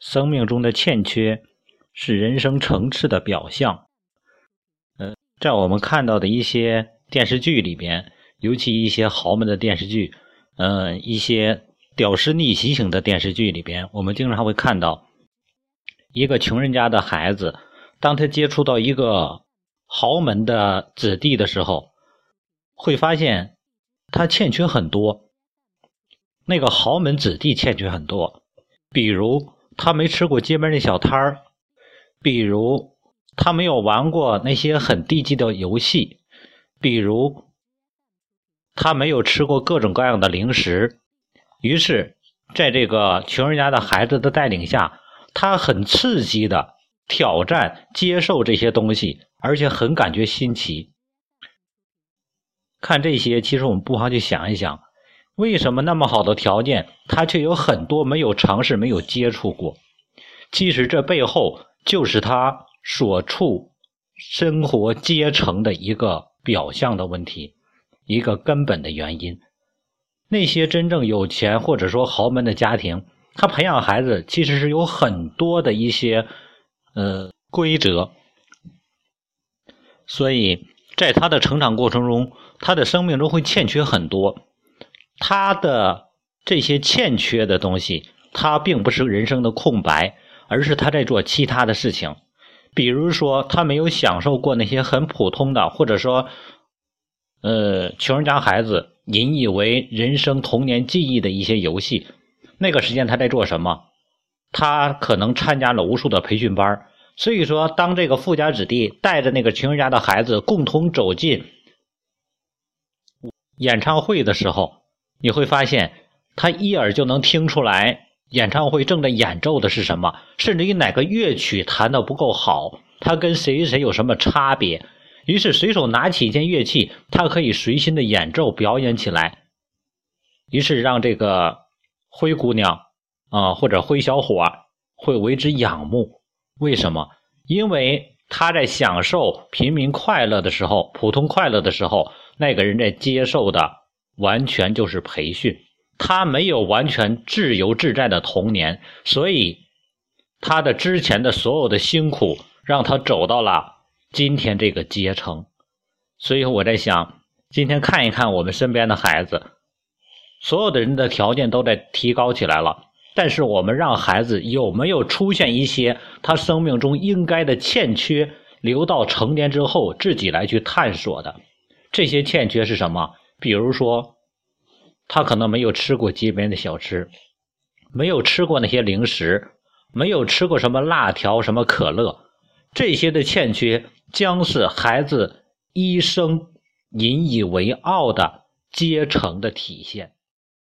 生命中的欠缺是人生层次的表象。呃，在我们看到的一些电视剧里边，尤其一些豪门的电视剧，嗯，一些屌丝逆袭型的电视剧里边，我们经常会看到一个穷人家的孩子，当他接触到一个豪门的子弟的时候，会发现他欠缺很多。那个豪门子弟欠缺很多，比如他没吃过街边的小摊儿，比如他没有玩过那些很低级的游戏，比如他没有吃过各种各样的零食。于是，在这个穷人家的孩子的带领下，他很刺激的挑战、接受这些东西，而且很感觉新奇。看这些，其实我们不妨去想一想。为什么那么好的条件，他却有很多没有尝试、没有接触过？其实这背后就是他所处生活阶层的一个表象的问题，一个根本的原因。那些真正有钱或者说豪门的家庭，他培养孩子其实是有很多的一些呃规则，所以在他的成长过程中，他的生命中会欠缺很多。他的这些欠缺的东西，他并不是人生的空白，而是他在做其他的事情。比如说，他没有享受过那些很普通的，或者说，呃，穷人家孩子引以为人生童年记忆的一些游戏。那个时间他在做什么？他可能参加了无数的培训班。所以说，当这个富家子弟带着那个穷人家的孩子共同走进演唱会的时候，你会发现，他一耳就能听出来演唱会正在演奏的是什么，甚至于哪个乐曲弹的不够好，他跟谁谁有什么差别。于是随手拿起一件乐器，他可以随心的演奏表演起来。于是让这个灰姑娘啊，或者灰小伙会为之仰慕。为什么？因为他在享受平民快乐的时候，普通快乐的时候，那个人在接受的。完全就是培训，他没有完全自由自在的童年，所以他的之前的所有的辛苦让他走到了今天这个阶层。所以我在想，今天看一看我们身边的孩子，所有的人的条件都在提高起来了，但是我们让孩子有没有出现一些他生命中应该的欠缺，留到成年之后自己来去探索的？这些欠缺是什么？比如说，他可能没有吃过街边的小吃，没有吃过那些零食，没有吃过什么辣条、什么可乐，这些的欠缺将是孩子一生引以为傲的阶层的体现。